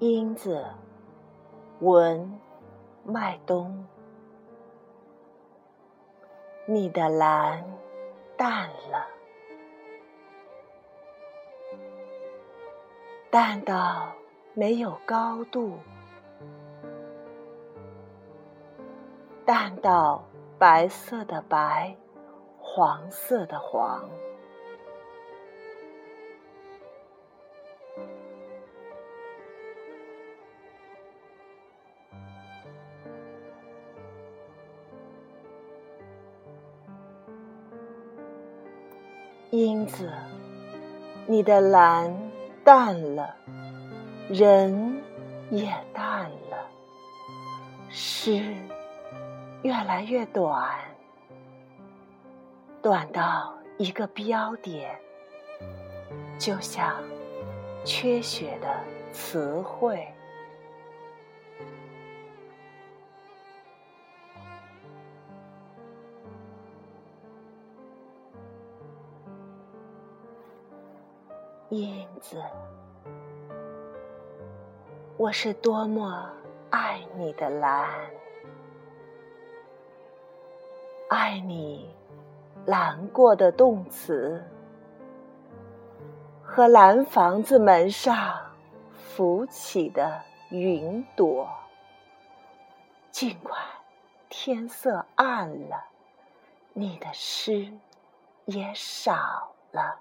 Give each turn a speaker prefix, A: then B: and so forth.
A: 英子，文，麦冬。你的蓝淡了，淡到没有高度，淡到白色的白，黄色的黄。英子，你的蓝淡了，人也淡了，诗越来越短，短到一个标点，就像缺血的词汇。英子，我是多么爱你的蓝，爱你蓝过的动词和蓝房子门上浮起的云朵。尽管天色暗了，你的诗也少了。